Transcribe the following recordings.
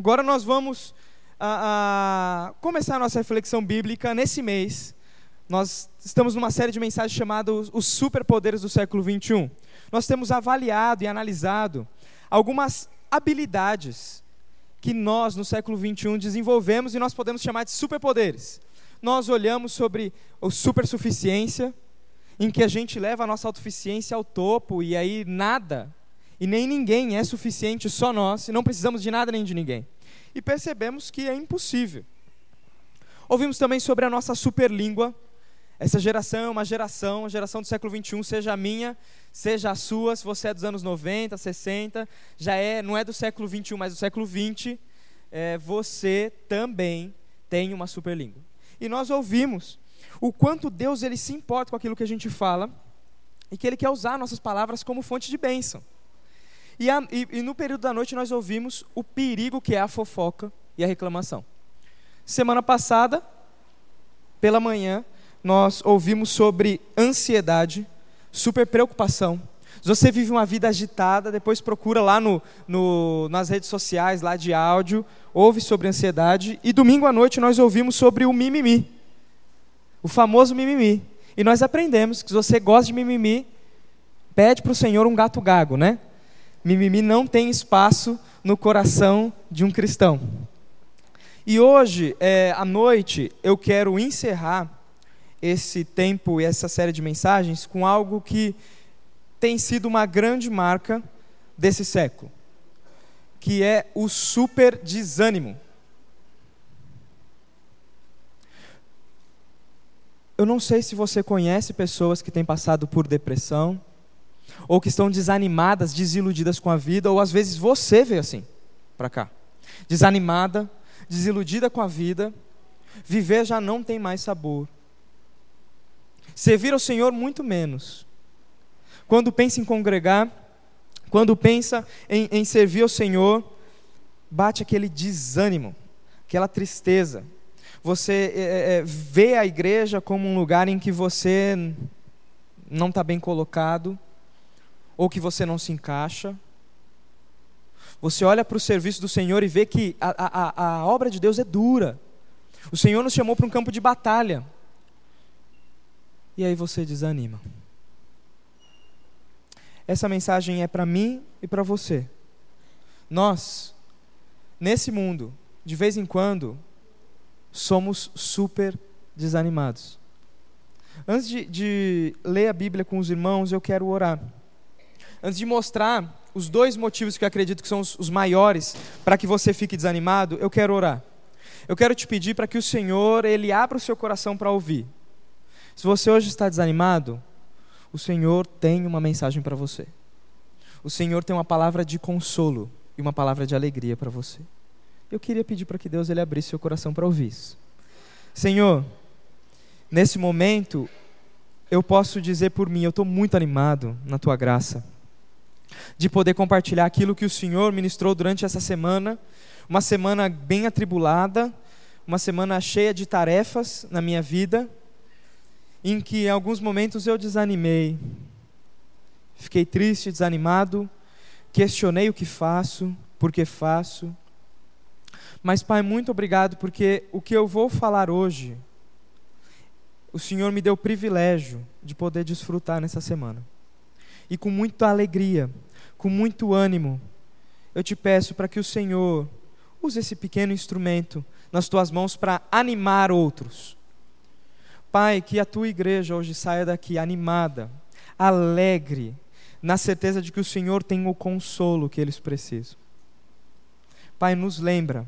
Agora nós vamos a, a começar a nossa reflexão bíblica nesse mês. Nós estamos numa série de mensagens chamada Os Superpoderes do Século XXI. Nós temos avaliado e analisado algumas habilidades que nós, no século XXI, desenvolvemos e nós podemos chamar de superpoderes. Nós olhamos sobre a supersuficiência, em que a gente leva a nossa autossuficiência ao topo e aí nada e nem ninguém é suficiente, só nós, e não precisamos de nada nem de ninguém. E percebemos que é impossível. Ouvimos também sobre a nossa superlíngua. Essa geração é uma geração, a geração do século XXI, seja a minha, seja a sua, se você é dos anos 90, 60, já é, não é do século XXI, mas do século XX, é, você também tem uma superlíngua. E nós ouvimos o quanto Deus ele se importa com aquilo que a gente fala e que Ele quer usar nossas palavras como fonte de bênção. E, a, e, e no período da noite nós ouvimos o perigo que é a fofoca e a reclamação. Semana passada, pela manhã, nós ouvimos sobre ansiedade, super preocupação. Se você vive uma vida agitada, depois procura lá no, no, nas redes sociais, lá de áudio, ouve sobre ansiedade. E domingo à noite nós ouvimos sobre o mimimi, o famoso mimimi. E nós aprendemos que se você gosta de mimimi, pede para o Senhor um gato gago, né? Mimimi não tem espaço no coração de um cristão. E hoje, é, à noite, eu quero encerrar esse tempo e essa série de mensagens com algo que tem sido uma grande marca desse século, que é o super desânimo. Eu não sei se você conhece pessoas que têm passado por depressão, ou que estão desanimadas, desiludidas com a vida, ou às vezes você veio assim para cá, desanimada, desiludida com a vida, viver já não tem mais sabor. Servir ao Senhor muito menos. Quando pensa em congregar, quando pensa em, em servir ao Senhor, bate aquele desânimo, aquela tristeza. Você é, é, vê a igreja como um lugar em que você não está bem colocado, ou que você não se encaixa. Você olha para o serviço do Senhor e vê que a, a, a obra de Deus é dura. O Senhor nos chamou para um campo de batalha. E aí você desanima. Essa mensagem é para mim e para você. Nós, nesse mundo, de vez em quando, somos super desanimados. Antes de, de ler a Bíblia com os irmãos, eu quero orar. Antes de mostrar os dois motivos que eu acredito que são os, maiores para que você fique desanimado, eu quero orar. Eu quero te pedir para que o Senhor ele abra o seu coração para ouvir. Se você hoje está desanimado, o Senhor tem uma mensagem para você. O Senhor tem uma palavra de consolo e uma palavra de alegria para você. Eu queria pedir para que Deus ele abrisse seu coração para ouvir isso. Senhor, nesse momento, eu posso dizer por mim, eu estou muito animado na tua graça de poder compartilhar aquilo que o Senhor ministrou durante essa semana, uma semana bem atribulada, uma semana cheia de tarefas na minha vida, em que em alguns momentos eu desanimei, fiquei triste, desanimado, questionei o que faço, por que faço. Mas, Pai, muito obrigado, porque o que eu vou falar hoje, o Senhor me deu o privilégio de poder desfrutar nessa semana e com muita alegria, com muito ânimo, eu te peço para que o Senhor use esse pequeno instrumento nas tuas mãos para animar outros. Pai, que a tua igreja hoje saia daqui animada, alegre, na certeza de que o Senhor tem o consolo que eles precisam. Pai, nos lembra,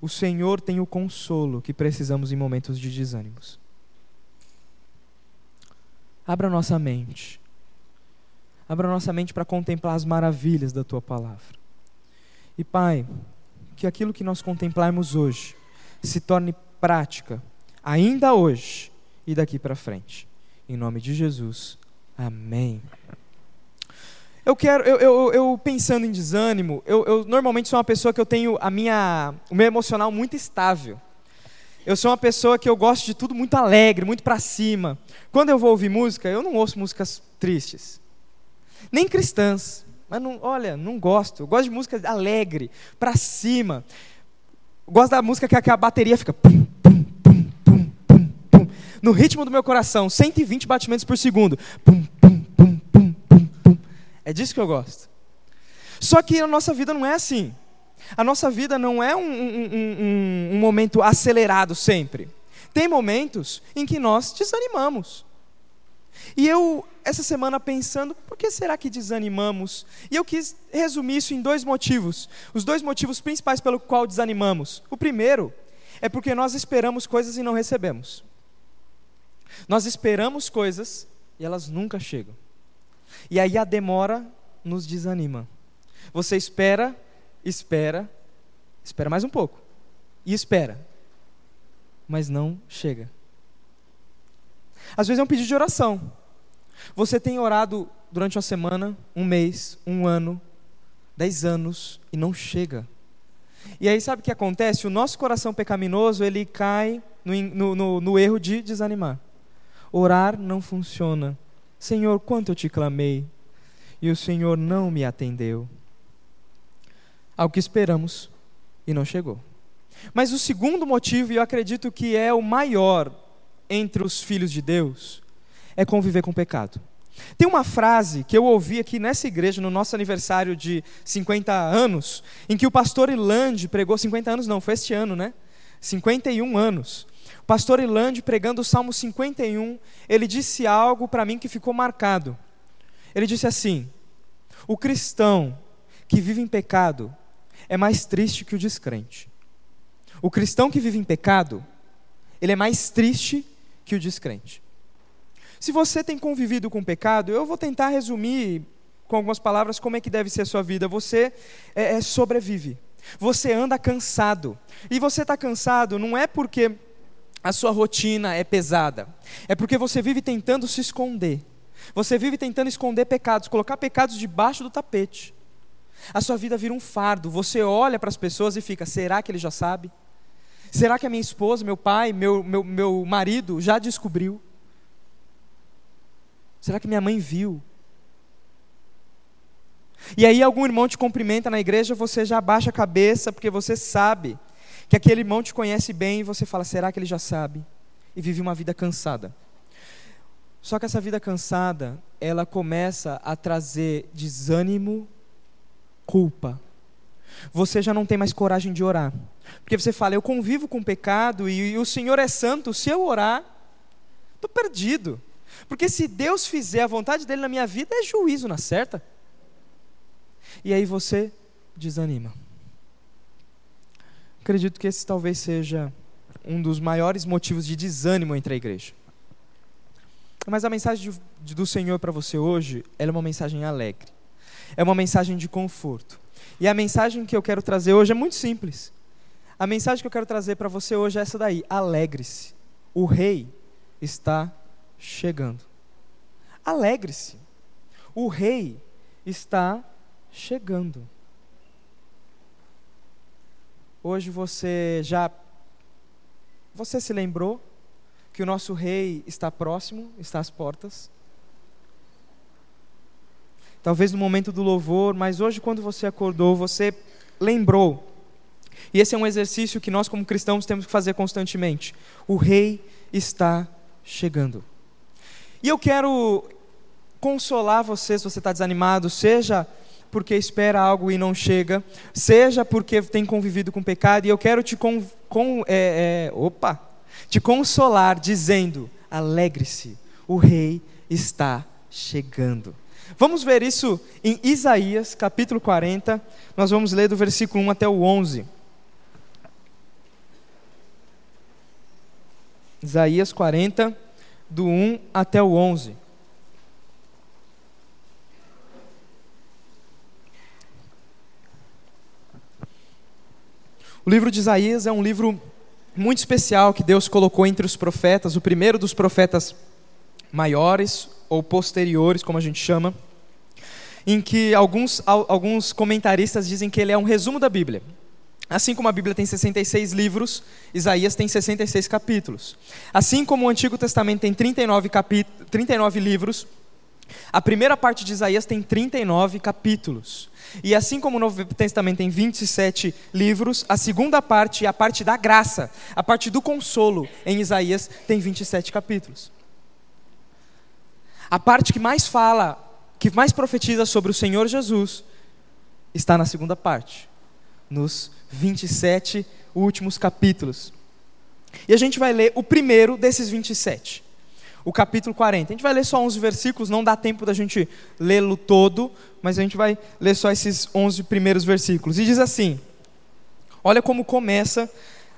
o Senhor tem o consolo que precisamos em momentos de desânimos. Abra nossa mente Abra nossa mente para contemplar as maravilhas da tua palavra. E Pai, que aquilo que nós contemplarmos hoje se torne prática, ainda hoje e daqui para frente. Em nome de Jesus. Amém. Eu quero, eu, eu, eu pensando em desânimo, eu, eu, normalmente sou uma pessoa que eu tenho a minha, o meu emocional muito estável. Eu sou uma pessoa que eu gosto de tudo muito alegre, muito para cima. Quando eu vou ouvir música, eu não ouço músicas tristes nem cristãs. Mas não, olha, não gosto. Eu gosto de música alegre, para cima. Eu gosto da música que a, bateria fica pum, pum, pum, pum, pum, pum, no ritmo do meu coração, 120 batimentos por segundo. Pum, pum, pum, pum, pum, pum. É disso que eu gosto. Só que a nossa vida não é assim. A nossa vida não é um, um, um, um momento acelerado sempre. Tem momentos em que nós desanimamos. E eu, essa semana, pensando, por que será que desanimamos? E eu quis resumir isso em dois motivos. Os dois motivos principais pelo qual desanimamos. O primeiro é porque nós esperamos coisas e não recebemos. Nós esperamos coisas e elas nunca chegam. E aí a demora nos desanima. Você espera, espera, espera mais um pouco. E espera. Mas não chega. Às vezes é um pedido de oração. Você tem orado durante uma semana, um mês, um ano, dez anos e não chega. E aí sabe o que acontece? O nosso coração pecaminoso ele cai no, no, no erro de desanimar. Orar não funciona. Senhor, quanto eu te clamei e o Senhor não me atendeu. Ao que esperamos e não chegou. Mas o segundo motivo, e eu acredito que é o maior entre os filhos de Deus, é conviver com o pecado. Tem uma frase que eu ouvi aqui nessa igreja, no nosso aniversário de 50 anos, em que o pastor Ilande pregou 50 anos, não, foi este ano, né? 51 anos. O pastor Ilande, pregando o Salmo 51, ele disse algo para mim que ficou marcado. Ele disse assim: O cristão que vive em pecado é mais triste que o descrente. O cristão que vive em pecado, ele é mais triste que o descrente. Se você tem convivido com pecado, eu vou tentar resumir com algumas palavras como é que deve ser a sua vida. Você é, é sobrevive. Você anda cansado. E você está cansado não é porque a sua rotina é pesada, é porque você vive tentando se esconder. Você vive tentando esconder pecados, colocar pecados debaixo do tapete. A sua vida vira um fardo. Você olha para as pessoas e fica: será que ele já sabe? Será que a minha esposa, meu pai, meu, meu, meu marido já descobriu? Será que minha mãe viu? E aí algum irmão te cumprimenta na igreja, você já abaixa a cabeça porque você sabe que aquele irmão te conhece bem e você fala: será que ele já sabe? E vive uma vida cansada. Só que essa vida cansada, ela começa a trazer desânimo, culpa. Você já não tem mais coragem de orar. Porque você fala: eu convivo com o pecado e, o Senhor é santo, se eu orar, estou perdido. Porque se Deus fizer a vontade dele na minha vida, é juízo na certa. E aí você desanima. Acredito que esse talvez seja um dos maiores motivos de desânimo entre a igreja. Mas a mensagem do Senhor para você hoje, é uma mensagem alegre. É uma mensagem de conforto. E a mensagem que eu quero trazer hoje é muito simples. A mensagem que eu quero trazer para você hoje é essa daí: alegre-se. O rei está chegando. Alegre-se. O rei está chegando. Hoje você já você se lembrou que o nosso rei está próximo, está às portas? Talvez no momento do louvor, mas hoje quando você acordou, você lembrou. E esse é um exercício que nós como cristãos temos que fazer constantemente. O rei está chegando. E eu quero consolar você se você está desanimado, seja porque espera algo e não chega, seja porque tem convivido com pecado, e eu quero te, com, com, é, é, opa, te consolar dizendo: alegre-se, o rei está chegando. Vamos ver isso em Isaías capítulo 40, nós vamos ler do versículo 1 até o 11. Isaías 40, do 1 até o 11. O livro de Isaías é um livro muito especial que Deus colocou entre os profetas, o primeiro dos profetas maiores ou posteriores, como a gente chama, em que alguns, alguns comentaristas dizem que ele é um resumo da Bíblia. Assim como a Bíblia tem 66 livros, Isaías tem 66 capítulos. Assim como o Antigo Testamento tem 39, 39 livros, A primeira parte de Isaías tem 39 capítulos. E assim como o Novo Testamento tem 27 livros, a segunda parte, a parte da graça, a parte do consolo em Isaías, tem 27 capítulos. A parte que mais fala, que mais profetiza sobre o Senhor Jesus, está na segunda parte, nos 27 últimos capítulos. E a gente vai ler o primeiro desses 27 o capítulo 40. A gente vai ler só 11 versículos, não dá tempo da gente lê-lo todo, mas a gente vai ler só esses 11 primeiros versículos. E diz assim: Olha como começa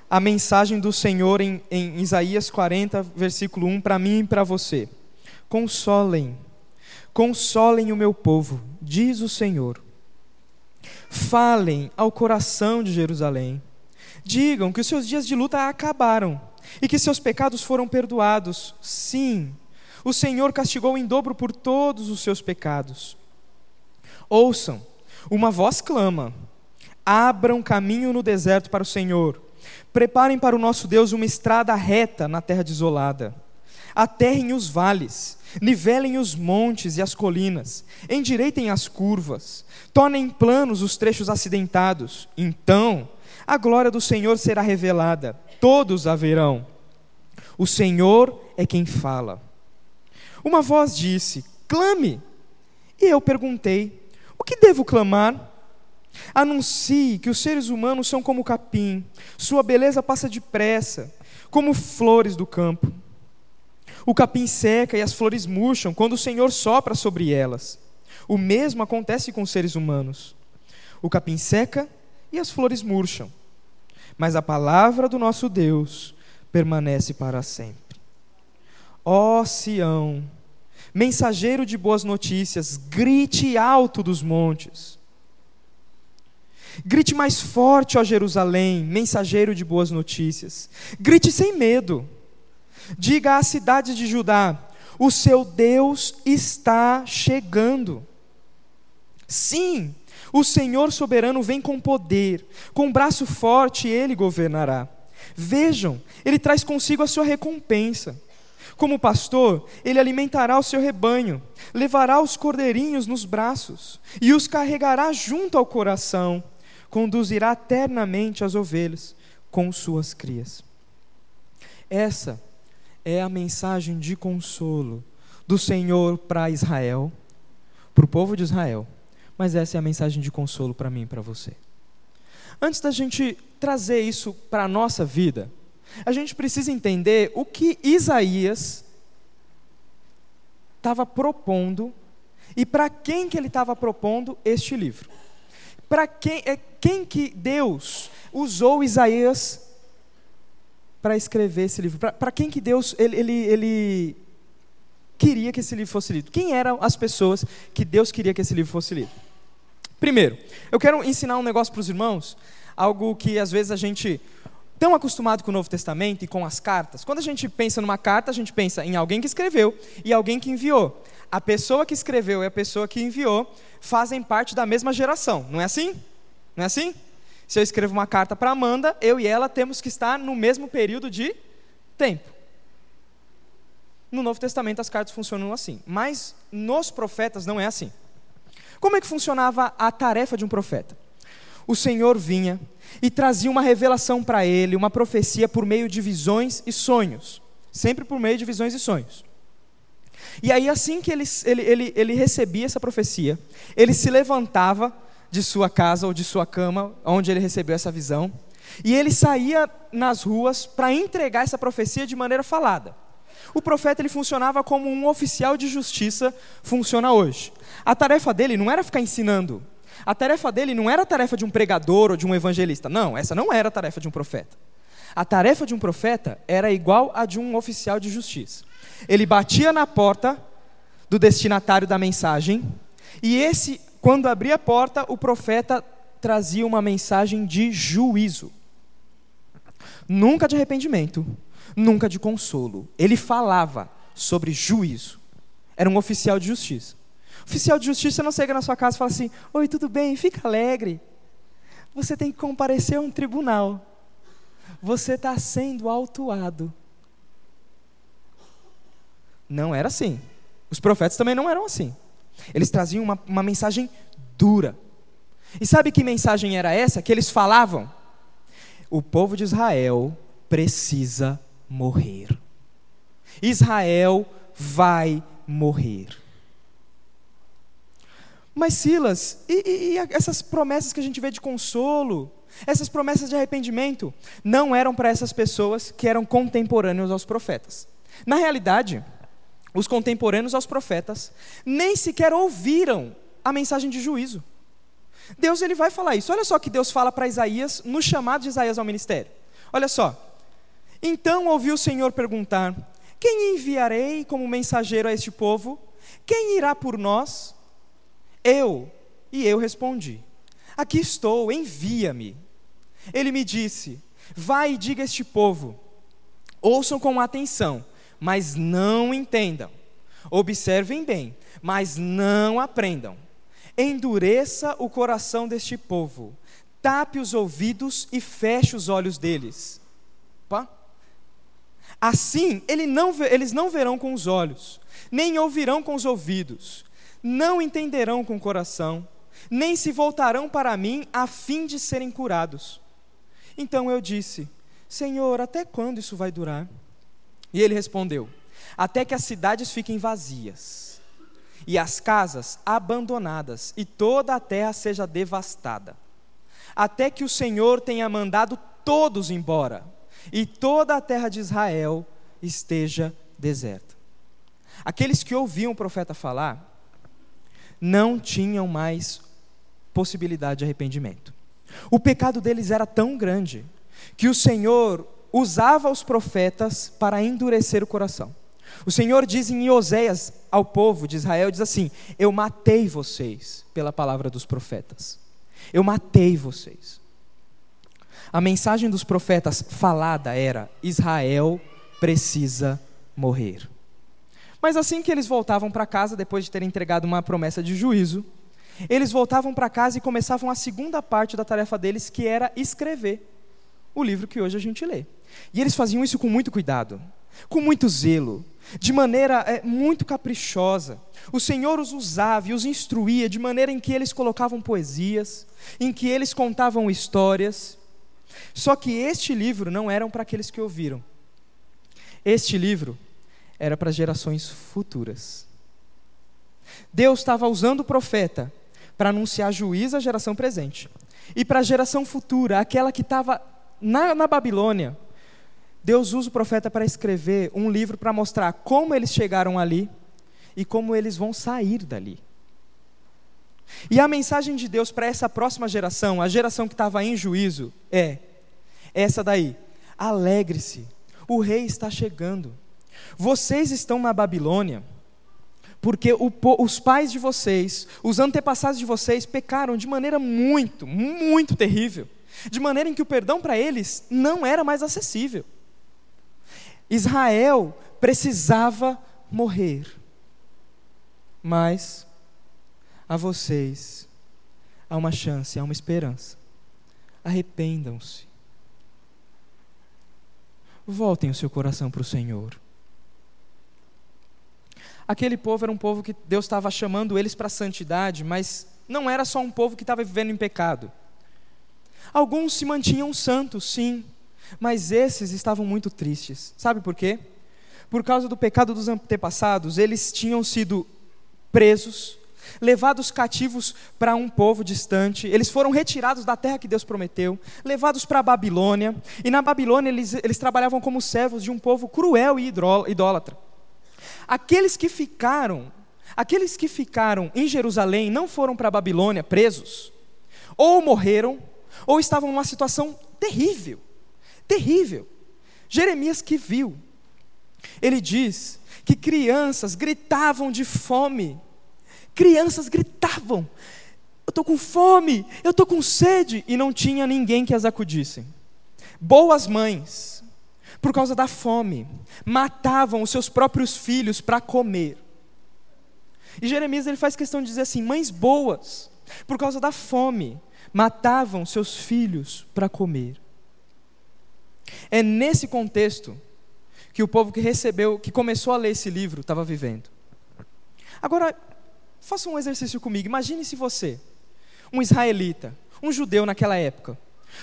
a mensagem do Senhor em, em Isaías 40, versículo 1, para mim e para você. Consolem, consolem o meu povo, diz o Senhor. Falem ao coração de Jerusalém. Digam que os seus dias de luta acabaram e que seus pecados foram perdoados. Sim, o Senhor castigou em dobro por todos os seus pecados. Ouçam, uma voz clama: abram caminho no deserto para o Senhor. Preparem para o nosso Deus uma estrada reta na terra desolada. Aterrem os vales, nivelem os montes e as colinas, endireitem as curvas, tornem planos os trechos acidentados. Então, a glória do Senhor será revelada todos a verão. O Senhor é quem fala. Uma voz disse: Clame. E eu perguntei: O que devo clamar? Anuncie que os seres humanos são como capim, sua beleza passa depressa, como flores do campo. O capim seca e as flores murcham quando o Senhor sopra sobre elas. O mesmo acontece com os seres humanos. O capim seca e as flores murcham mas a palavra do nosso Deus permanece para sempre. Ó Sião, mensageiro de boas notícias, grite alto dos montes. Grite mais forte, ó Jerusalém, mensageiro de boas notícias. Grite sem medo. Diga à cidade de Judá: o seu Deus está chegando. Sim, o Senhor soberano vem com poder, com braço forte ele governará. Vejam, ele traz consigo a sua recompensa. Como pastor, ele alimentará o seu rebanho, levará os cordeirinhos nos braços e os carregará junto ao coração, conduzirá eternamente as ovelhas com suas crias. Essa é a mensagem de consolo do Senhor para Israel, para o povo de Israel mas essa é a mensagem de consolo para mim e para você. Antes da gente trazer isso para a nossa vida, a gente precisa entender o que Isaías estava propondo e para quem que ele estava propondo este livro. Para quem, é, quem que Deus usou Isaías para escrever esse livro? Para quem que Deus ele, ele, ele queria que esse livro fosse lido? Quem eram as pessoas que Deus queria que esse livro fosse lido? Primeiro, eu quero ensinar um negócio para os irmãos, algo que às vezes a gente tão acostumado com o Novo Testamento e com as cartas. Quando a gente pensa numa carta, a gente pensa em alguém que escreveu e alguém que enviou. A pessoa que escreveu e a pessoa que enviou fazem parte da mesma geração, não é assim? Não é assim? Se eu escrevo uma carta para Amanda, eu e ela temos que estar no mesmo período de tempo. No Novo Testamento as cartas funcionam assim, mas nos profetas não é assim. Como é que funcionava a tarefa de um profeta? O Senhor vinha e trazia uma revelação para ele, uma profecia por meio de visões e sonhos. Sempre por meio de visões e sonhos. E aí, assim que ele, ele, ele, ele recebia essa profecia, ele se levantava de sua casa ou de sua cama, onde ele recebeu essa visão, e ele saía nas ruas para entregar essa profecia de maneira falada. O profeta ele funcionava como um oficial de justiça funciona hoje. A tarefa dele não era ficar ensinando. A tarefa dele não era a tarefa de um pregador ou de um evangelista. Não, essa não era a tarefa de um profeta. A tarefa de um profeta era igual a de um oficial de justiça. Ele batia na porta do destinatário da mensagem, e esse, quando abria a porta, o profeta trazia uma mensagem de juízo. Nunca de arrependimento, nunca de consolo. Ele falava sobre juízo. Era um oficial de justiça. Oficial de justiça não chega na sua casa e fala assim: Oi, tudo bem? Fica alegre. Você tem que comparecer a um tribunal. Você está sendo autuado. Não era assim. Os profetas também não eram assim. Eles traziam uma, uma mensagem dura. E sabe que mensagem era essa que eles falavam? O povo de Israel precisa morrer. Israel vai morrer. Mas Silas, e, e, e, essas promessas que a gente vê de consolo, essas promessas de arrependimento, não eram para essas pessoas que eram contemporâneos aos profetas. Na realidade, os contemporâneos aos profetas nem sequer ouviram a mensagem de juízo. Deus ele vai falar isso. Olha só que Deus fala para Isaías no chamado de Isaías ao ministério. Olha só. Então ouviu o Senhor perguntar: Quem enviarei como mensageiro a este povo? Quem irá por nós? Eu. E eu respondi: Aqui estou, envia-me. Ele me disse: Vai e diga a este povo: Ouçam com atenção, mas não entendam. Observem bem, mas não aprendam. Endureça o coração deste povo, tape os ouvidos e feche os olhos deles. Pá. Assim, ele não, eles não verão com os olhos, nem ouvirão com os ouvidos, não entenderão com o coração, nem se voltarão para mim a fim de serem curados. Então eu disse: Senhor, até quando isso vai durar? E ele respondeu: Até que as cidades fiquem vazias, e as casas abandonadas, e toda a terra seja devastada, até que o Senhor tenha mandado todos embora, e toda a terra de Israel esteja deserta. Aqueles que ouviam o profeta falar, não tinham mais possibilidade de arrependimento. O pecado deles era tão grande que o Senhor usava os profetas para endurecer o coração. O Senhor diz em Oséias ao povo de Israel, diz assim: Eu matei vocês pela palavra dos profetas. Eu matei vocês. A mensagem dos profetas falada era: Israel precisa morrer. Mas assim que eles voltavam para casa, depois de terem entregado uma promessa de juízo, eles voltavam para casa e começavam a segunda parte da tarefa deles, que era escrever o livro que hoje a gente lê. E eles faziam isso com muito cuidado, com muito zelo, de maneira é, muito caprichosa. O Senhor os usava e os instruía de maneira em que eles colocavam poesias, em que eles contavam histórias. Só que este livro não era para aqueles que ouviram. Este livro era para gerações futuras. Deus estava usando o profeta para anunciar juízo à geração presente. E para a geração futura, aquela que estava na, na Babilônia, Deus usa o profeta para escrever um livro para mostrar como eles chegaram ali e como eles vão sair dali. E a mensagem de Deus para essa próxima geração, a geração que estava em juízo, é essa daí: alegre-se, o rei está chegando. Vocês estão na Babilônia porque o, os pais de vocês, os antepassados de vocês, pecaram de maneira muito, muito terrível. De maneira em que o perdão para eles não era mais acessível. Israel precisava morrer. Mas a vocês há uma chance, há uma esperança. Arrependam-se. Voltem o seu coração para o Senhor. Aquele povo era um povo que Deus estava chamando eles para a santidade, mas não era só um povo que estava vivendo em pecado. Alguns se mantinham santos, sim, mas esses estavam muito tristes. Sabe por quê? Por causa do pecado dos antepassados, eles tinham sido presos, levados cativos para um povo distante, eles foram retirados da terra que Deus prometeu, levados para a Babilônia, e na Babilônia eles, eles trabalhavam como servos de um povo cruel e idólatra. Aqueles que ficaram, aqueles que ficaram em Jerusalém não foram para a Babilônia presos, ou morreram, ou estavam numa situação terrível, terrível. Jeremias que viu, ele diz que crianças gritavam de fome, crianças gritavam, eu estou com fome, eu estou com sede, e não tinha ninguém que as acudisse. Boas mães, por causa da fome, matavam os seus próprios filhos para comer. E Jeremias ele faz questão de dizer assim: mães boas, por causa da fome, matavam seus filhos para comer. É nesse contexto que o povo que recebeu, que começou a ler esse livro, estava vivendo. Agora, faça um exercício comigo. Imagine se você, um israelita, um judeu naquela época,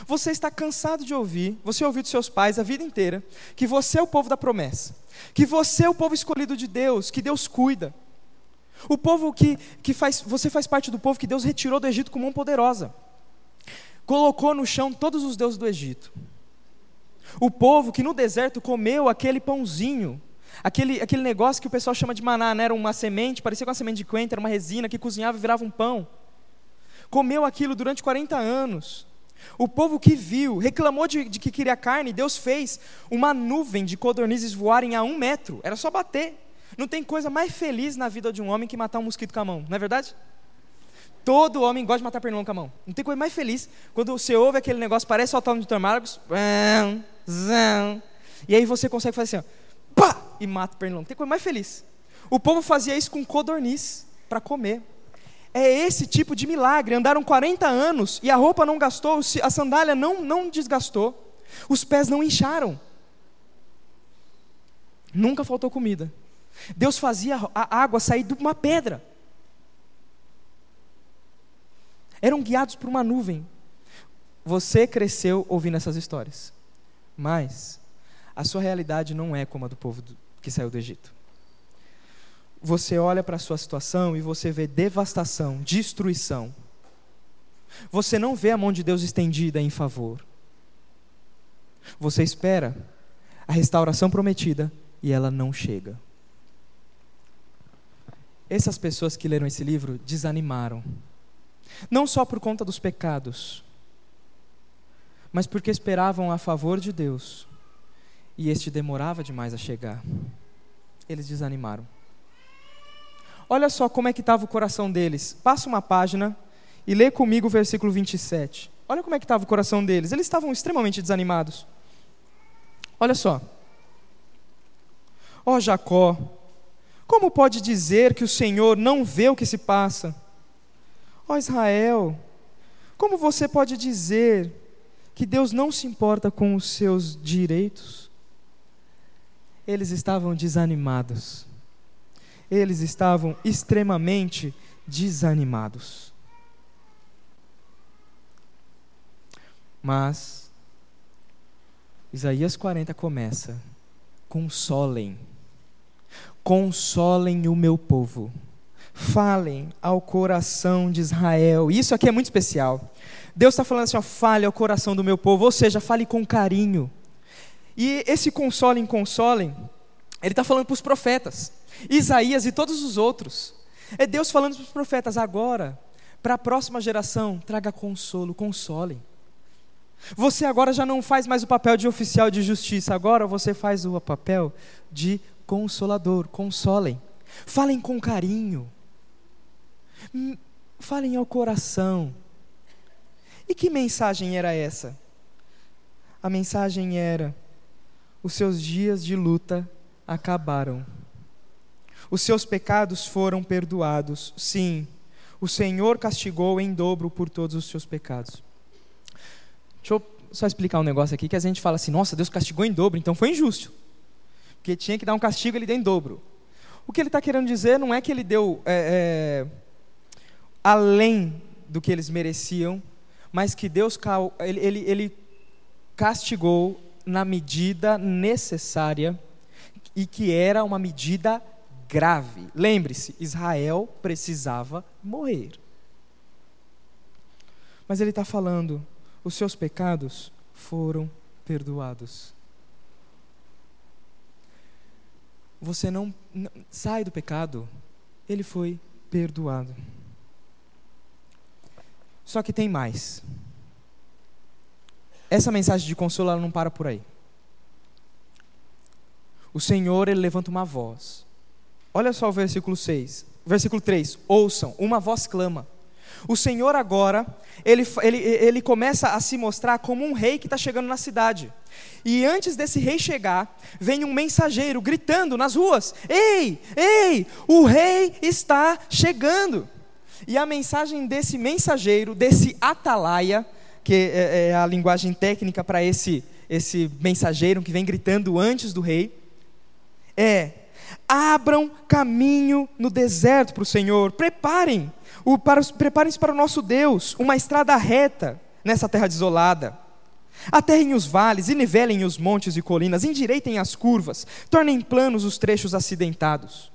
você está cansado de ouvir, você ouviu dos seus pais a vida inteira, que você é o povo da promessa, que você é o povo escolhido de Deus, que Deus cuida. O povo que, que faz, você faz parte do povo que Deus retirou do Egito com mão poderosa. Colocou no chão todos os deuses do Egito. O povo que no deserto comeu aquele pãozinho, aquele, aquele negócio que o pessoal chama de maná, né? era uma semente, parecia com uma semente de coentro, era uma resina que cozinhava e virava um pão. Comeu aquilo durante 40 anos. O povo que viu, reclamou de, de, que queria carne, Deus fez uma nuvem de codornizes voarem a um metro. Era só bater. Não tem coisa mais feliz na vida de um homem que matar um mosquito com a mão, não é verdade? Todo homem gosta de matar pernilongo com a mão. Não tem coisa mais feliz quando você ouve aquele negócio, parece soltar um de Marcos, e aí você consegue fazer assim, ó, pá, e mata o pernilongo. Tem coisa mais feliz. O povo fazia isso com codorniz para comer. É esse tipo de milagre. Andaram 40 anos e a roupa não gastou, a sandália não, não desgastou, os pés não incharam. Nunca faltou comida. Deus fazia a água sair de uma pedra. Eram guiados por uma nuvem. Você cresceu ouvindo essas histórias. Mas a sua realidade não é como a do povo que saiu do Egito você olha para a sua situação e você vê devastação, destruição. Você não vê a mão de Deus estendida em favor. Você espera a restauração prometida e ela não chega. Essas pessoas que leram esse livro desanimaram. Não só por conta dos pecados, mas porque esperavam a favor de Deus e este demorava demais a chegar. Eles desanimaram. Olha só como é que estava o coração deles. Passa uma página e lê comigo o versículo 27. Olha como é que estava o coração deles. Eles estavam extremamente desanimados. Olha só. Ó oh, Jacó, como pode dizer que o Senhor não vê o que se passa? Ó oh, Israel, como você pode dizer que Deus não se importa com os seus direitos? Eles estavam desanimados eles estavam extremamente desanimados. Mas Isaías 40 começa: consolem, consolem o meu povo, falem ao coração de Israel. Isso aqui é muito especial. Deus está falando assim: ó, fale ao coração do meu povo, ou seja, fale com carinho. E esse consolem, consolem, ele está falando para os profetas. Isaías e todos os outros. É Deus falando para os profetas: agora, para a próxima geração, traga consolo, consolem. Você agora já não faz mais o papel de oficial de justiça, agora você faz o papel de consolador, consolem. Falem com carinho. Hum, falem ao coração. Que mensagem era essa? A mensagem era: os seus dias de luta acabaram. Os seus pecados foram perdoados. Sim, o Senhor castigou em dobro por todos os seus pecados. Deixa eu só explicar um negócio aqui que a gente fala assim: nossa, Deus castigou em dobro, então foi injusto. Porque tinha que dar um castigo, ele deu em dobro. O que ele está querendo dizer não é que ele deu é, é, além do que eles mereciam, mas que Deus ele, ele, ele castigou na medida necessária e que era uma medida grave. Lembre-se, Israel precisava morrer. Mas ele está falando: os seus pecados foram perdoados. Você não, não sai do pecado, ele foi perdoado. Só que tem mais. Essa mensagem de consolo ela não para por aí. O Senhor ele levanta uma voz Olha só o versículo 6. Versículo 3. Ouçam, uma voz clama. O Senhor agora, ele, ele, ele começa a se mostrar como um rei que está chegando na cidade. E antes desse rei chegar, vem um mensageiro gritando nas ruas: Ei, ei, o rei está chegando. E a mensagem desse mensageiro, desse atalaia, que é, é a linguagem técnica para esse, esse mensageiro que vem gritando antes do rei, é: Abram caminho no deserto para o Senhor. Preparem, preparem-se para o nosso Deus, uma estrada reta nessa terra desolada. Aterrem os vales e nivelem os montes e colinas, endireitem as curvas, tornem planos os trechos acidentados.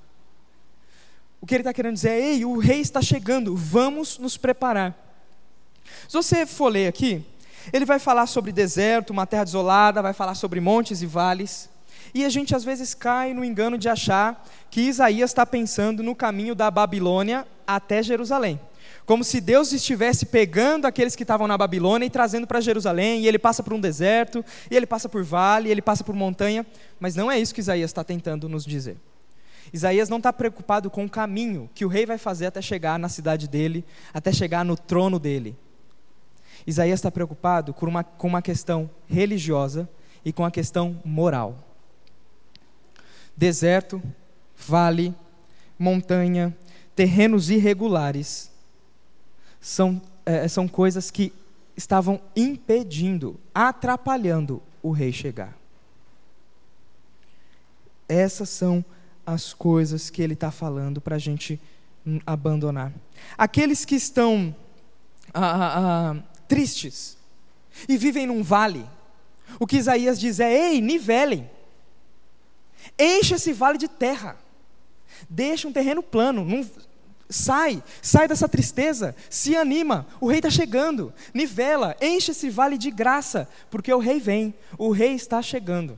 O que ele está querendo dizer é: ei, o rei está chegando, vamos nos preparar. Se você for ler aqui, ele vai falar sobre deserto, uma terra desolada, vai falar sobre montes e vales. E a gente às vezes cai no engano de achar que Isaías está pensando no caminho da Babilônia até Jerusalém. Como se Deus estivesse pegando aqueles que estavam na Babilônia e trazendo para Jerusalém, e ele passa por um deserto, e ele passa por vale, e ele passa por montanha, mas não é isso que Isaías está tentando nos dizer. Isaías não está preocupado com o caminho que o rei vai fazer até chegar na cidade dele, até chegar no trono dele. Isaías está preocupado com uma, com uma questão religiosa e com a questão moral. Deserto, vale, montanha, terrenos irregulares são, é, são coisas que estavam impedindo, atrapalhando o rei chegar. Essas são as coisas que ele está falando para a gente abandonar. Aqueles que estão ah, ah, ah, tristes e vivem num vale, o que Isaías diz é: ei, nivelem, enche esse vale de terra, deixa um terreno plano, Sai, sai dessa tristeza, se anima, o rei está chegando, nivela, enche esse vale de graça, porque o rei vem, o rei está chegando.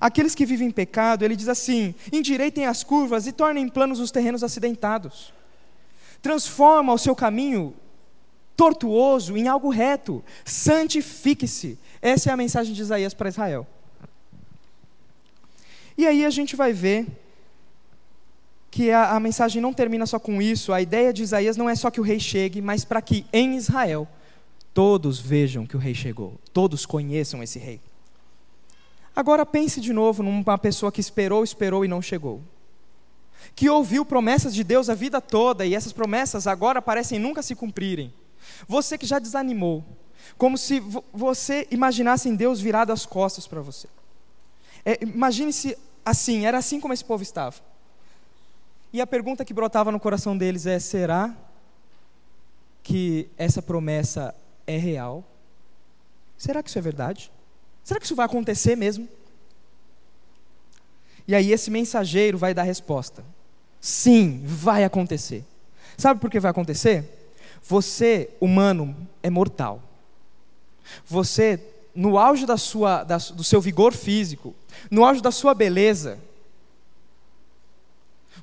Aqueles que vivem em pecado, ele diz assim: endireitem as curvas e tornem planos os terrenos acidentados. Transforma o seu caminho tortuoso em algo reto, santifique-se. Essa é a mensagem de Isaías para Israel. E aí a gente vai ver que a, a mensagem não termina só com isso. A ideia de Isaías não é só que o rei chegue, mas para que em Israel todos vejam que o rei chegou, todos conheçam esse rei. Agora pense de novo numa pessoa que esperou, esperou e não chegou. Que ouviu promessas de Deus a vida toda e essas promessas agora parecem nunca se cumprirem. Você que já desanimou, como se você imaginasse em Deus virado as costas para você. É, Imagine-se assim, era assim como esse povo estava. E a pergunta que brotava no coração deles é: será que essa promessa é real? Será que isso é verdade? Será que isso vai acontecer mesmo? E aí esse mensageiro vai dar a resposta: sim, vai acontecer. Sabe por que vai acontecer? Você, humano, é mortal. Você, no auge da sua, da, do seu vigor físico, no auge da sua beleza,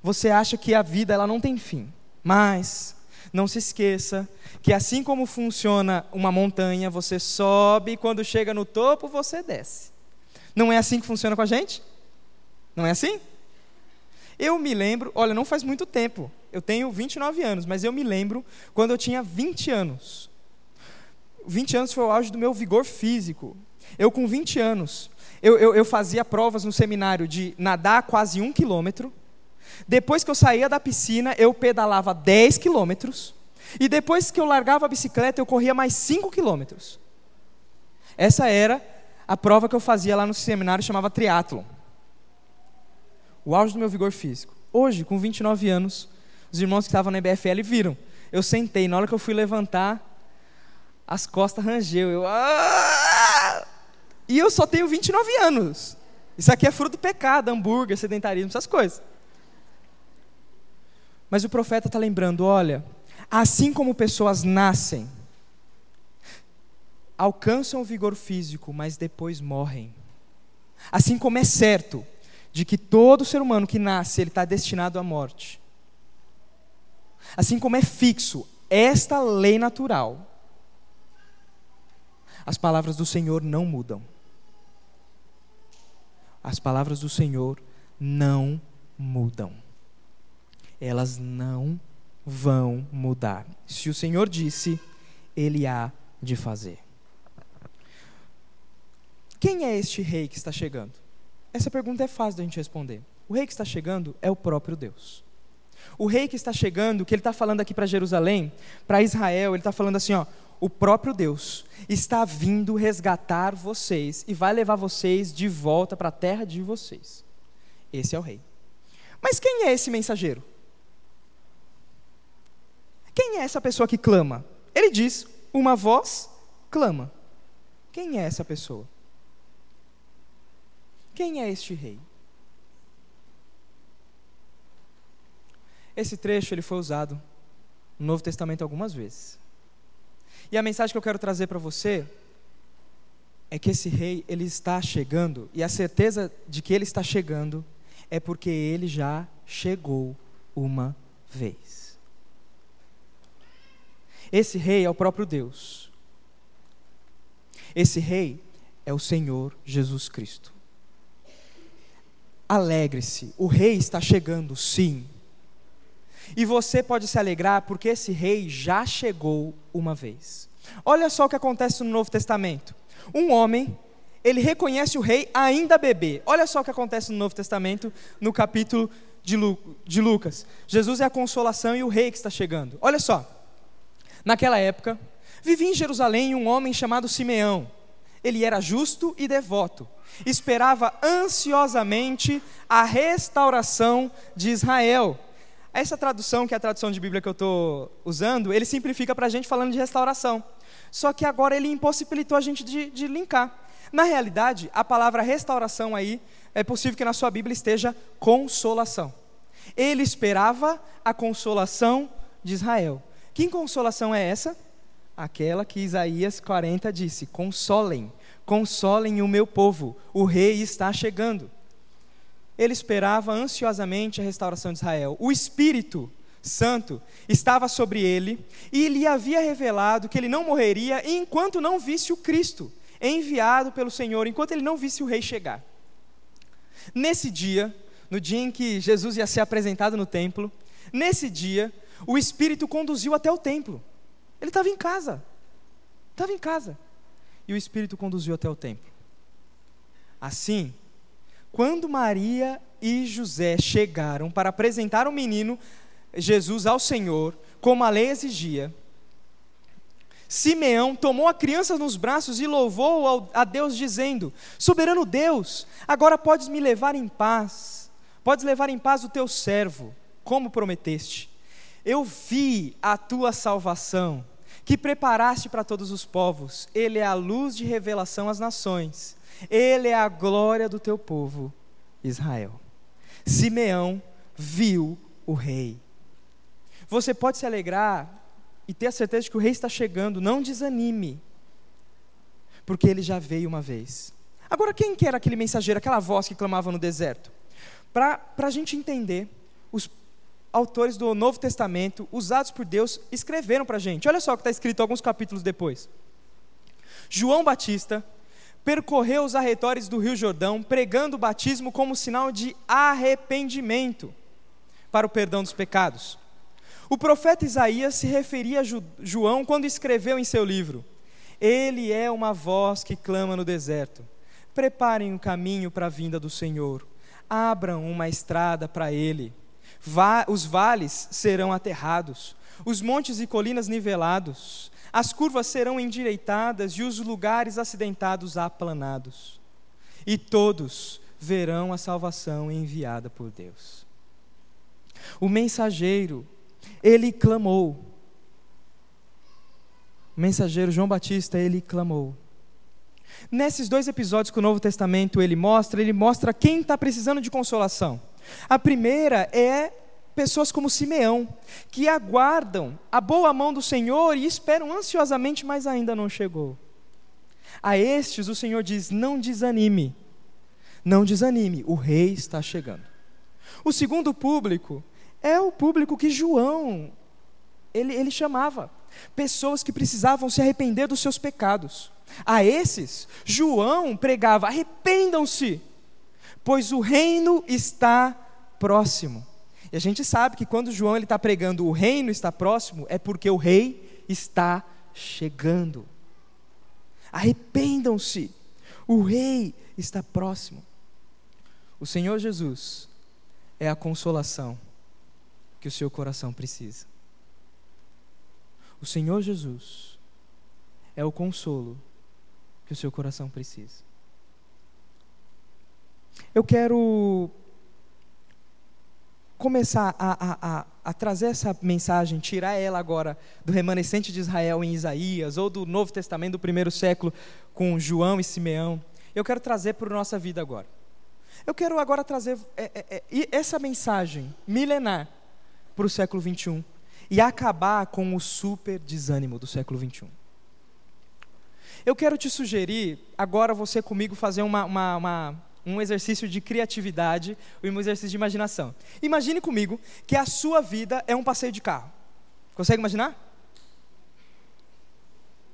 você acha que a vida ela não tem fim. Mas não se esqueça que assim como funciona uma montanha, você sobe e quando chega no topo você desce. Não é assim que funciona com a gente? Não é assim? Eu me lembro, olha, não faz muito tempo. Eu tenho 29 anos, mas eu me lembro quando eu tinha 20 anos. 20 anos foi o auge do meu vigor físico. Eu, com 20 anos, eu, eu, eu fazia provas no seminário de nadar quase um quilômetro, depois que eu saía da piscina, eu pedalava 10 quilômetros. E depois que eu largava a bicicleta, eu corria mais 5 quilômetros. Essa era a prova que eu fazia lá no seminário, chamava triatlon. O auge do meu vigor físico. Hoje, com 29 anos, os irmãos que estavam na EBFL viram. Eu sentei, na hora que eu fui levantar, as costas rangeu. Eu, ah! E eu só tenho 29 anos. Isso aqui é fruto do pecado, hambúrguer, sedentarismo, essas coisas. Mas o profeta está lembrando: olha, assim como pessoas nascem, alcançam o vigor físico, mas depois morrem. Assim como é certo de que todo ser humano que nasce, ele está destinado à morte. Assim como é fixo esta lei natural, as palavras do Senhor não mudam. As palavras do Senhor não mudam elas não vão mudar. Se o Senhor disse, ele há de fazer. Quem é este rei que está chegando? Essa pergunta é fácil da gente responder. O rei que está chegando é o próprio Deus. O rei que está chegando, que ele está falando aqui para Jerusalém, para Israel, ele está falando assim: ó, o próprio Deus está vindo resgatar vocês e vai levar vocês de volta para a terra de vocês. Esse é o rei. Mas quem é esse mensageiro? Quem é essa pessoa que clama? Ele diz: uma voz clama. Quem é essa pessoa? Quem é este rei? Esse trecho ele foi usado no Novo Testamento algumas vezes. E a mensagem que eu quero trazer para você é que esse rei ele está chegando e a certeza de que ele está chegando é porque ele já chegou uma vez. Esse rei é o próprio Deus. Esse rei é o Senhor Jesus Cristo. Alegre-se, o rei está chegando, sim. E você pode se alegrar porque esse rei já chegou uma vez. Olha só o que acontece no Novo Testamento. Um homem, ele reconhece o rei ainda bebê. Olha só o que acontece no Novo Testamento, no capítulo de, Lu, de Lucas. Jesus é a consolação e o rei que está chegando. Olha só. Naquela época, vivia em Jerusalém um homem chamado Simeão. Ele era justo e devoto. Esperava ansiosamente a restauração de Israel. Essa tradução, que é a tradução de Bíblia que eu estou usando, ele simplifica para a gente falando de restauração. Só que agora ele impossibilitou a gente de, de linkar. Na realidade, a palavra restauração aí, é possível que na sua Bíblia esteja consolação. Ele esperava a consolação de Israel. Que consolação é essa? Aquela que Isaías 40 disse: Consolem, consolem o meu povo, o rei está chegando. Ele esperava ansiosamente a restauração de Israel. O Espírito Santo estava sobre ele e lhe havia revelado que ele não morreria enquanto não visse o Cristo, enviado pelo Senhor, enquanto ele não visse o rei chegar. Nesse dia, no dia em que Jesus ia ser apresentado no templo, nesse dia, o Espírito conduziu até o templo. Ele estava em casa. Estava em casa. E o Espírito conduziu até o templo. Assim, quando Maria e José chegaram para apresentar o menino Jesus ao Senhor, como a lei exigia, Simeão tomou a criança nos braços e louvou a Deus, dizendo: Soberano Deus, agora podes me levar em paz, podes levar em paz o teu servo, como prometeste. Eu vi a tua salvação, que preparaste para todos os povos. Ele é a luz de revelação às nações. Ele é a glória do teu povo, Israel. Simeão viu o rei. Você pode se alegrar e ter a certeza de que o rei está chegando, não desanime, porque ele já veio uma vez. Agora, quem que era aquele mensageiro, aquela voz que clamava no deserto? Para a gente entender os autores do Novo Testamento, usados por Deus, escreveram para a gente. Olha só o que está escrito alguns capítulos depois. João Batista percorreu os arredores do Rio Jordão, pregando o batismo como sinal de arrependimento para o perdão dos pecados. O profeta Isaías se referia a João quando escreveu em seu livro: Ele é uma voz que clama no deserto. Preparem o um caminho para a vinda do Senhor. Abram uma estrada para ele os vales serão aterrados, os montes e colinas nivelados, as curvas serão endireitadas e os lugares acidentados aplanados. E todos verão a salvação enviada por Deus. O mensageiro, ele clamou. O mensageiro João Batista, ele clamou. Nesses dois episódios que o Novo Testamento ele mostra, ele mostra quem está precisando de consolação. A primeira é pessoas como Simeão, que aguardam a boa mão do Senhor e esperam ansiosamente, mas ainda não chegou. A estes o Senhor diz: não desanime, não desanime, o rei está chegando. O segundo público é o público que João ele, ele chamava, pessoas que precisavam se arrepender dos seus pecados. A esses, João pregava: arrependam-se, pois o reino está próximo. E a gente sabe que quando João está pregando o reino está próximo, é porque o rei está chegando. Arrependam-se, o rei está próximo. O Senhor Jesus é a consolação que o seu coração precisa. O Senhor Jesus é o consolo que o seu coração precisa. Eu quero começar a, a, a, a, trazer essa mensagem, tirar ela agora do remanescente de Israel em Isaías, ou do Novo Testamento do primeiro século com João e Simeão, eu quero trazer para a nossa vida agora. Eu quero agora trazer é, é, é, essa mensagem milenar para o século 21 e acabar com o super desânimo do século 21. Eu quero te sugerir, agora você comigo, fazer uma, uma, uma, um exercício de criatividade e um exercício de imaginação. Imagine comigo que a sua vida é um passeio de carro. Consegue imaginar?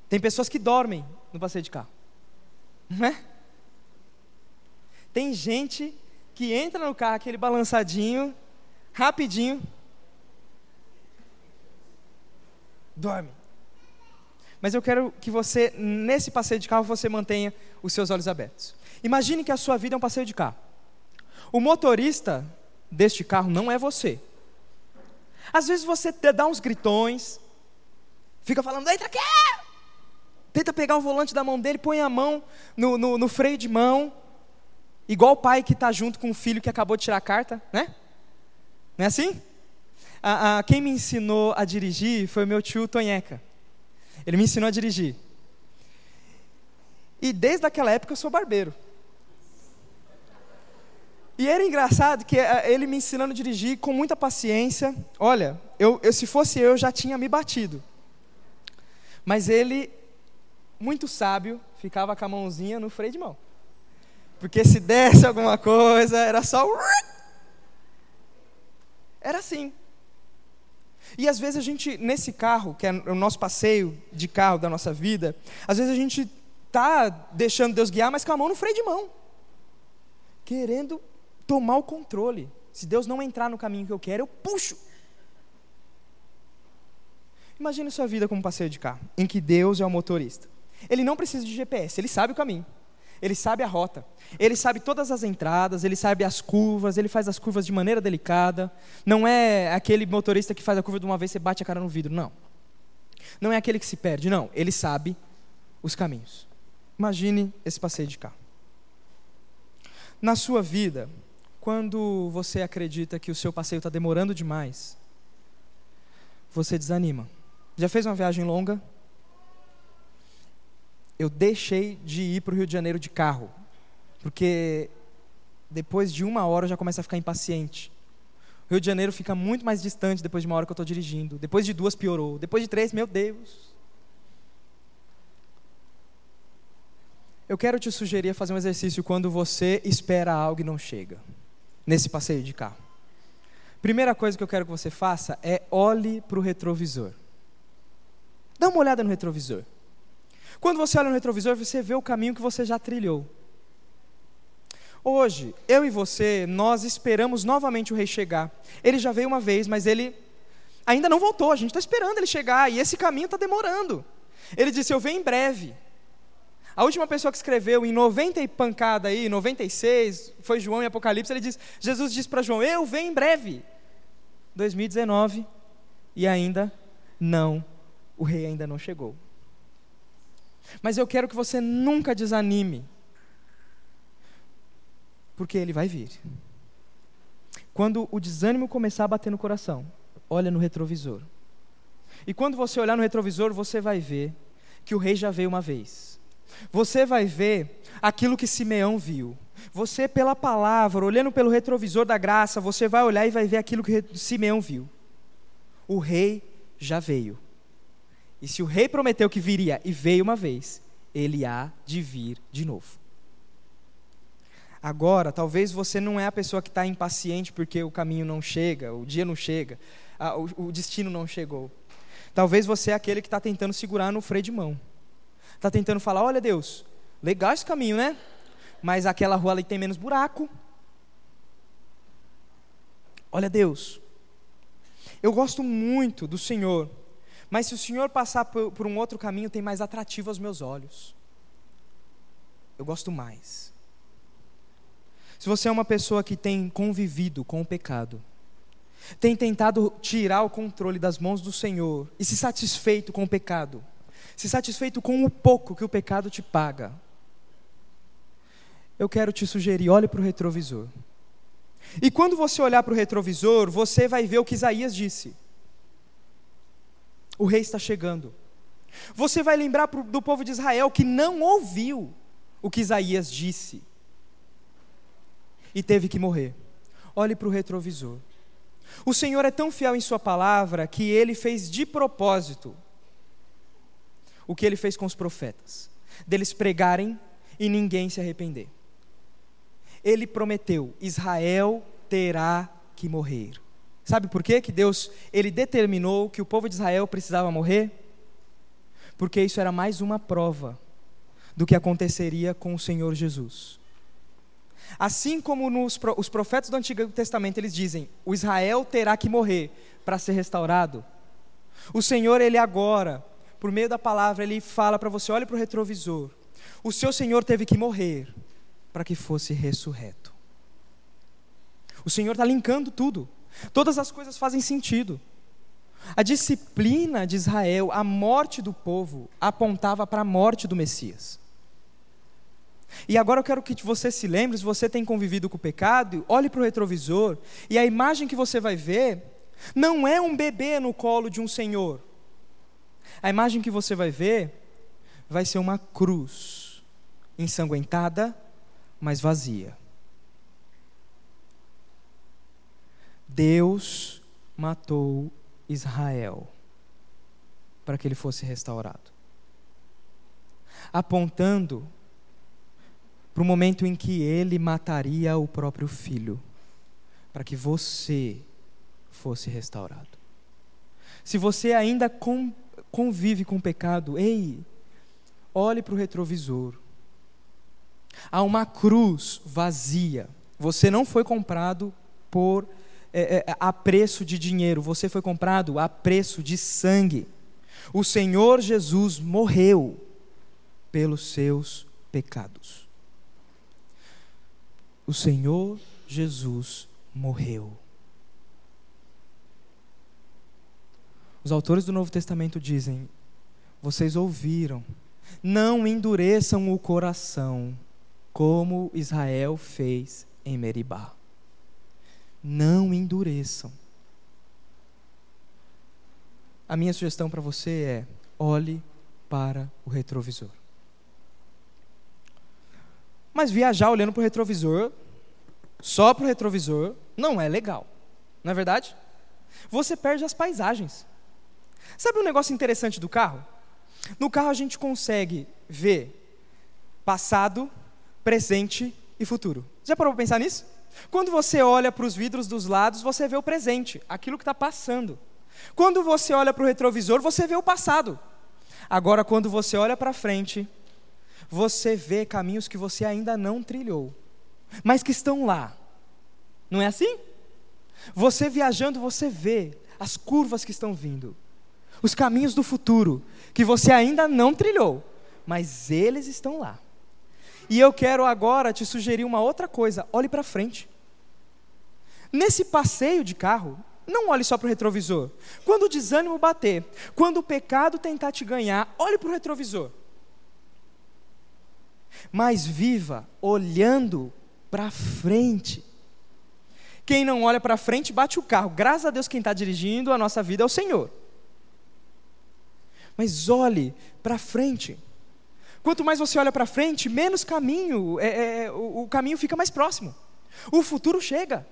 Tem pessoas que dormem no passeio de carro. Não é? Tem gente que entra no carro, aquele balançadinho, rapidinho, dorme. Mas eu quero que você, nesse passeio de carro, você mantenha os seus olhos abertos. Imagine que a sua vida é um passeio de carro. O motorista deste carro não é você. Às vezes você dá uns gritões, fica falando, entra aqui! Tenta pegar o volante da mão dele, põe a mão no, no, no freio de mão, igual o pai que está junto com o filho que acabou de tirar a carta, né? Não é assim? a, quem me ensinou a dirigir foi meu tio Tonheca. Ele me ensinou a dirigir. E desde aquela época eu sou barbeiro. E era engraçado que ele me ensinando a dirigir com muita paciência. Olha, eu, eu, se fosse eu, já tinha me batido. Mas ele, muito sábio, ficava com a mãozinha no freio de mão. Porque se desse alguma coisa, era só. Era assim. E às vezes a gente, nesse carro, que é o nosso passeio de carro da nossa vida, às vezes a gente está deixando Deus guiar, mas com a mão no freio de mão, querendo tomar o controle. Se Deus não entrar no caminho que eu quero, eu puxo. Imagine sua vida como um passeio de carro, em que Deus é o motorista. Ele não precisa de GPS, ele sabe o caminho. Ele sabe a rota. Ele sabe todas as entradas, ele sabe as curvas, ele faz as curvas de maneira delicada. Não é aquele motorista que faz a curva de uma vez e bate a cara no vidro, não. Não é aquele que se perde, não. Ele sabe os caminhos. Imagine esse passeio de carro. Na sua vida, quando você acredita que o seu passeio está demorando demais, você desanima. Já fez uma viagem longa? eu deixei de ir para o Rio de Janeiro de carro, porque depois de uma hora eu já começo a ficar impaciente. O Rio de Janeiro fica muito mais distante depois de uma hora que eu estou dirigindo. Depois de duas piorou. Depois de três, meu Deus. Eu quero te sugerir fazer um exercício quando você espera algo e não chega. Nesse passeio de carro. Primeira coisa que eu quero que você faça é olhe para o retrovisor. Dá uma olhada no retrovisor. Quando você olha no retrovisor, você vê o caminho que você já trilhou. Hoje, eu e você, nós esperamos novamente o rei chegar. Ele já veio uma vez, mas ele ainda não voltou. A gente está esperando ele chegar e esse caminho está demorando. Ele disse: Eu venho em breve. A última pessoa que escreveu em 90 e pancada aí, 96, foi João em Apocalipse, ele diz, Jesus disse para João, eu venho em breve. 2019 e ainda não, o rei ainda não chegou. Mas eu quero que você nunca desanime, porque ele vai vir. Quando o desânimo começar a bater no coração, olha no retrovisor. E quando você olhar no retrovisor, você vai ver que o rei já veio uma vez. Você vai ver aquilo que Simeão viu. Você, pela palavra, olhando pelo retrovisor da graça, você vai olhar e vai ver aquilo que Simeão viu. O rei já veio. E se o rei prometeu que viria e veio uma vez, ele há de vir de novo. Agora, talvez você não é a pessoa que está impaciente porque o caminho não chega, o dia não chega, a, o, o destino não chegou. Talvez você é aquele que está tentando segurar no freio de mão. Está tentando falar: olha, Deus, legal esse caminho, né? Mas aquela rua ali tem menos buraco. Olha, Deus, eu gosto muito do Senhor mas se o Senhor passar por, por um outro caminho, tem mais atrativo aos meus olhos. Eu gosto mais. Se você é uma pessoa que tem convivido com o pecado, tem tentado tirar o controle das mãos do Senhor e se satisfeito com o pecado, se satisfeito com o pouco que o pecado te paga, eu quero te sugerir, olhe para o retrovisor. E quando você olhar para o retrovisor, você vai ver o que Isaías disse. O rei está chegando. Você vai lembrar do povo de Israel que não ouviu o que Isaías disse e teve que morrer. Olhe para o retrovisor. O Senhor é tão fiel em Sua palavra que ele fez de propósito o que ele fez com os profetas, deles pregarem e ninguém se arrepender. Ele prometeu: Israel terá que morrer. Sabe por quê? que Deus ele determinou que o povo de Israel precisava morrer? Porque isso era mais uma prova do que aconteceria com o Senhor Jesus. Assim como nos, os profetas do Antigo Testamento eles dizem, o Israel terá que morrer para ser restaurado. O Senhor ele agora, por meio da palavra, ele fala para você, olhe para o retrovisor. O seu Senhor teve que morrer para que fosse ressurreto. O Senhor está linkando tudo. Todas as coisas fazem sentido. A disciplina de Israel, a morte do povo, apontava para a morte do Messias. E agora eu quero que você se lembre, se você tem convivido com o pecado, olhe para o retrovisor, e a imagem que você vai ver não é um bebê no colo de um senhor. A imagem que você vai ver vai ser uma cruz, ensanguentada, mas vazia. Deus matou Israel para que ele fosse restaurado. Apontando para o momento em que ele mataria o próprio filho, para que você fosse restaurado. Se você ainda convive com o pecado, ei, olhe para o retrovisor. Há uma cruz vazia. Você não foi comprado por é, é, a preço de dinheiro, você foi comprado a preço de sangue. O Senhor Jesus morreu pelos seus pecados o Senhor Jesus morreu. Os autores do Novo Testamento dizem: vocês ouviram, não endureçam o coração, como Israel fez em Meribá. Não endureçam. A minha sugestão para você é: olhe para o retrovisor. Mas viajar olhando para o retrovisor, só para o retrovisor, não é legal. Não é verdade? Você perde as paisagens. Sabe um negócio interessante do carro? No carro a gente consegue ver passado, presente e futuro. Já parou para pensar nisso? Quando você olha para os vidros dos lados, você vê o presente, aquilo que está passando. Quando você olha para o retrovisor, você vê o passado. Agora, quando você olha para frente, você vê caminhos que você ainda não trilhou, mas que estão lá. Não é assim? Você viajando, você vê as curvas que estão vindo, os caminhos do futuro que você ainda não trilhou, mas eles estão lá. E eu quero agora te sugerir uma outra coisa: olhe para frente. Nesse passeio de carro, não olhe só para o retrovisor. Quando o desânimo bater, quando o pecado tentar te ganhar, olhe para o retrovisor mas viva olhando para frente. Quem não olha para frente bate o carro. Graças a Deus, quem está dirigindo a nossa vida é o Senhor. Mas olhe para frente. Quanto mais você olha para frente, menos caminho, é, é, o, o caminho fica mais próximo. O futuro chega.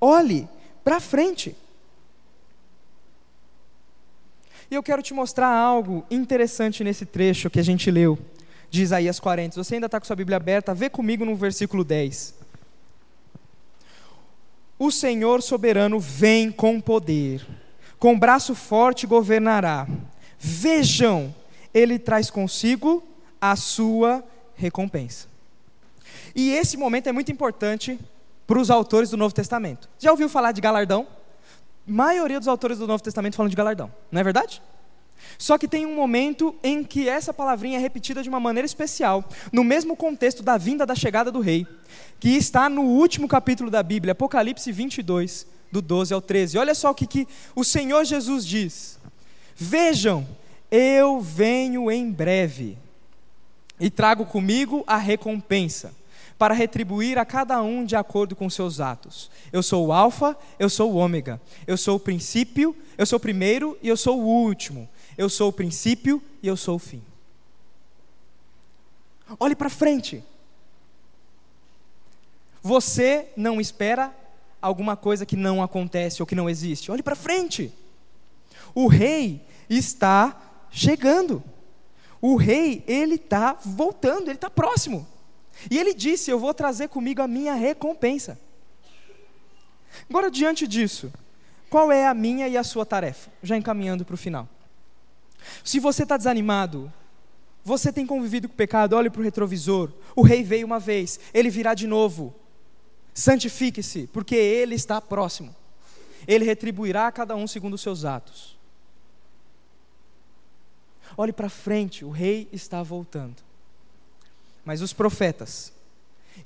Olhe para frente. E eu quero te mostrar algo interessante nesse trecho que a gente leu de Isaías 40. Se você ainda está com sua Bíblia aberta, vê comigo no versículo 10. O Senhor soberano vem com poder, com braço forte governará. Vejam, ele traz consigo a sua recompensa. E esse momento é muito importante para os autores do Novo Testamento. Já ouviu falar de galardão? A maioria dos autores do Novo Testamento falam de galardão, não é verdade? Só que tem um momento em que essa palavrinha é repetida de uma maneira especial, no mesmo contexto da vinda da chegada do rei, que está no último capítulo da Bíblia, Apocalipse 22, do 12 ao 13. Olha só o que, que o Senhor Jesus diz: Vejam, eu venho em breve e trago comigo a recompensa, para retribuir a cada um de acordo com seus atos. Eu sou o Alfa, eu sou o Ômega. Eu sou o princípio, eu sou o primeiro e eu sou o último. Eu sou o princípio e eu sou o fim. Olhe para frente. Você não espera alguma coisa que não acontece ou que não existe. Olhe para frente. O rei está chegando. O rei, ele está voltando, ele está próximo. E ele disse: Eu vou trazer comigo a minha recompensa. Agora, diante disso, qual é a minha e a sua tarefa? Já encaminhando para o final. Se você está desanimado, você tem convivido com o pecado, olhe para o retrovisor. O rei veio uma vez, ele virá de novo. Santifique-se, porque ele está próximo. Ele retribuirá a cada um segundo os seus atos. Olhe para frente, o rei está voltando. Mas os profetas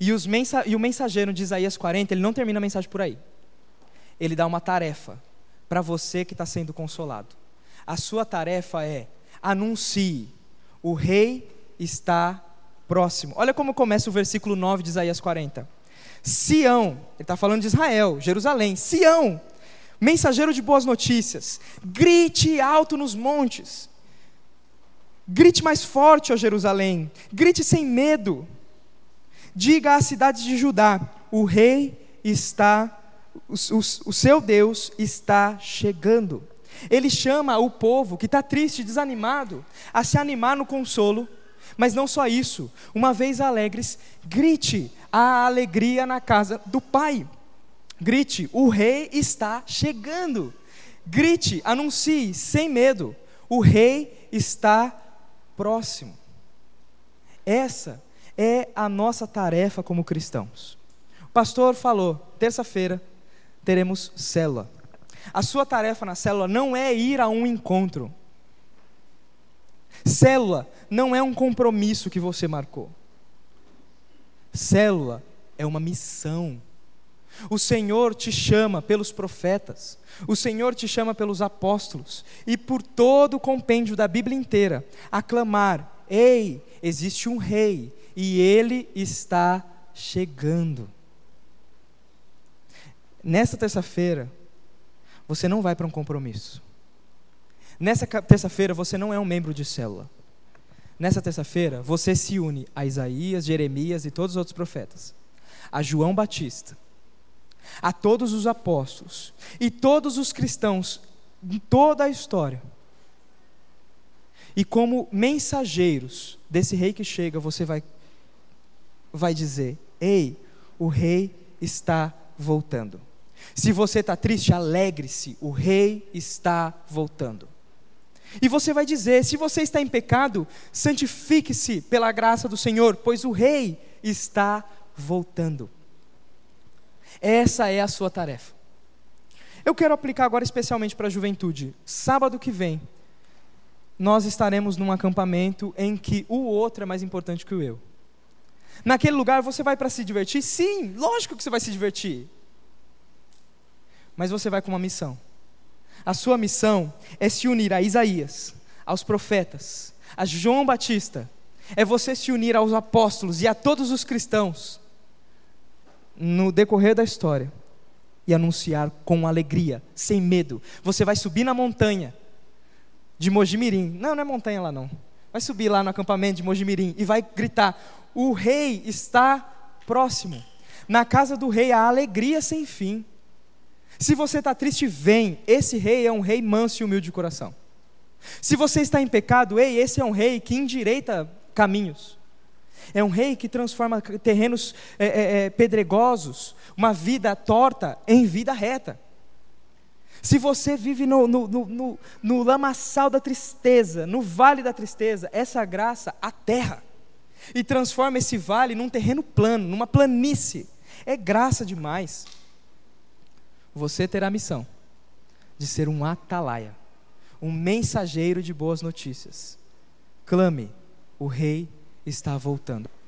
e, os mensa e o mensageiro de Isaías 40, ele não termina a mensagem por aí. Ele dá uma tarefa para você que está sendo consolado. A sua tarefa é anuncie: o rei está próximo. Olha como começa o versículo 9 de Isaías 40. Sião, ele está falando de Israel, Jerusalém, Sião, mensageiro de boas notícias, grite alto nos montes, Grite mais forte, ó Jerusalém, grite sem medo. Diga à cidade de Judá: o rei está, o, o, o seu Deus está chegando. Ele chama o povo que está triste, desanimado, a se animar no consolo, mas não só isso, uma vez alegres, grite a alegria na casa do Pai. Grite, o rei está chegando. Grite, anuncie sem medo, o rei está próximo. Essa é a nossa tarefa como cristãos. O pastor falou, terça-feira teremos célula. A sua tarefa na célula não é ir a um encontro. Célula não é um compromisso que você marcou. Célula é uma missão. O Senhor te chama pelos profetas, o Senhor te chama pelos apóstolos e por todo o compêndio da Bíblia inteira a clamar: Ei, existe um rei e ele está chegando. Nessa terça-feira, você não vai para um compromisso. Nessa terça-feira, você não é um membro de célula. Nessa terça-feira, você se une a Isaías, Jeremias e todos os outros profetas, a João Batista, a todos os apóstolos e todos os cristãos em toda a história. E como mensageiros desse rei que chega, você vai vai dizer: "Ei, o rei está voltando". Se você está triste, alegre-se, o rei está voltando. E você vai dizer: se você está em pecado, santifique-se pela graça do Senhor, pois o rei está voltando. Essa é a sua tarefa. Eu quero aplicar agora especialmente para a juventude. Sábado que vem, nós estaremos num acampamento em que o outro é mais importante que o eu. Naquele lugar você vai para se divertir? Sim, lógico que você vai se divertir. Mas você vai com uma missão. A sua missão é se unir a Isaías, aos profetas, a João Batista. É você se unir aos apóstolos e a todos os cristãos no decorrer da história e anunciar com alegria, sem medo. Você vai subir na montanha de Mojimirim. Não, não é montanha lá não. Vai subir lá no acampamento de Mojimirim e vai gritar: "O rei está próximo". Na casa do rei há alegria sem fim. Se você está triste, vem. Esse rei é um rei manso e humilde de coração. Se você está em pecado, ei, esse é um rei que endireita caminhos. É um rei que transforma terrenos é, é, é, pedregosos, uma vida torta, em vida reta. Se você vive no, no, no, no, lamaçal da tristeza, no vale da tristeza, essa graça aterra e transforma esse vale num terreno plano, numa planície. É graça demais. Você terá a missão de ser um atalaia, um mensageiro de boas notícias. Clame, o rei está voltando.